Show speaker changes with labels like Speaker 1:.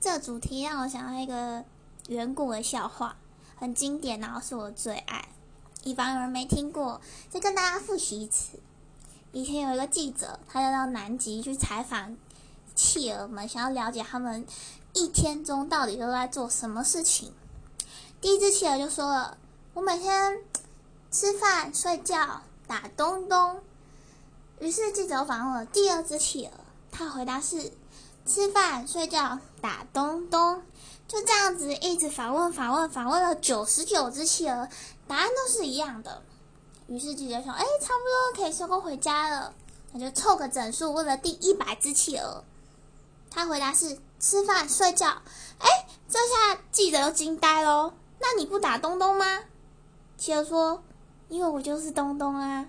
Speaker 1: 这主题让我想到一个远古的笑话，很经典，然后是我最爱。以防有人没听过，再跟大家复习一次。以前有一个记者，他要到南极去采访企鹅们，想要了解他们一天中到底都在做什么事情。第一只企鹅就说了：“我每天吃饭、睡觉、打东东。”于是记者访问了第二只企鹅，他回答是：“吃饭、睡觉、打东东。”就这样子一直访问、访问、访问了九十九只企鹅，答案都是一样的。于是记者说：“哎，差不多可以收工回家了。”那就凑个整数，问了第一百只企鹅，他回答是：“吃饭、睡觉。”哎，这下记者都惊呆喽。那你不打东东吗？企鹅说：“因为我就是东东啊。”